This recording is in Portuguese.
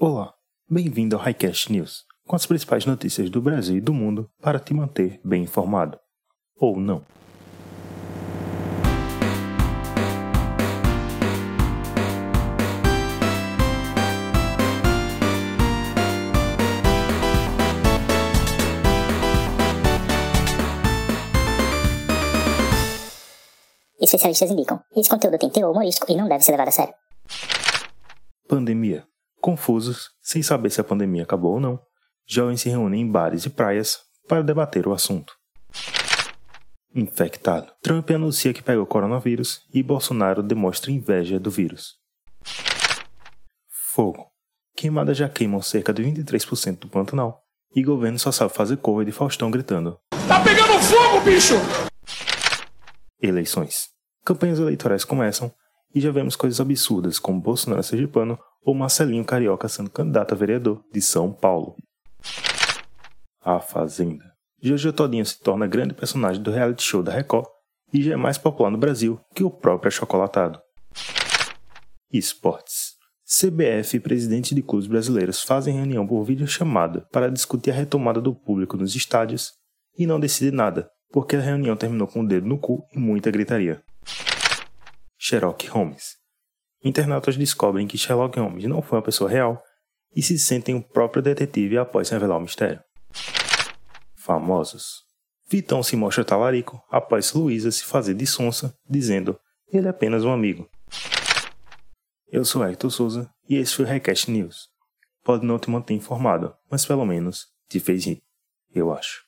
Olá, bem-vindo ao Highcast News, com as principais notícias do Brasil e do mundo para te manter bem informado. Ou não. Especialistas indicam: esse conteúdo tem teor humorístico e não deve ser levado a sério. Pandemia. Confusos, sem saber se a pandemia acabou ou não, jovens se reúnem em bares e praias para debater o assunto. Infectado. Trump anuncia que pegou coronavírus e Bolsonaro demonstra inveja do vírus. Fogo. Queimadas já queimam cerca de 23% do Pantanal e governo só sabe fazer cover de Faustão gritando: Tá pegando fogo, bicho! Eleições. Campanhas eleitorais começam e já vemos coisas absurdas como Bolsonaro sergipano ou Marcelinho Carioca sendo candidato a vereador de São Paulo. A Fazenda. Jojo Todinho se torna grande personagem do reality show da Record e já é mais popular no Brasil que o próprio achocolatado. Esportes. CBF e presidentes de clubes brasileiros fazem reunião por videochamada para discutir a retomada do público nos estádios e não decidem nada, porque a reunião terminou com o dedo no cu e muita gritaria. Sherlock Holmes. Internautas descobrem que Sherlock Holmes não foi uma pessoa real e se sentem o próprio detetive após revelar o mistério. Famosos. Vitão se mostra talarico após Luísa se fazer de sonsa, dizendo ele é apenas um amigo. Eu sou Hector Souza e esse foi o Recast News. Pode não te manter informado, mas pelo menos te fez rir. Eu acho.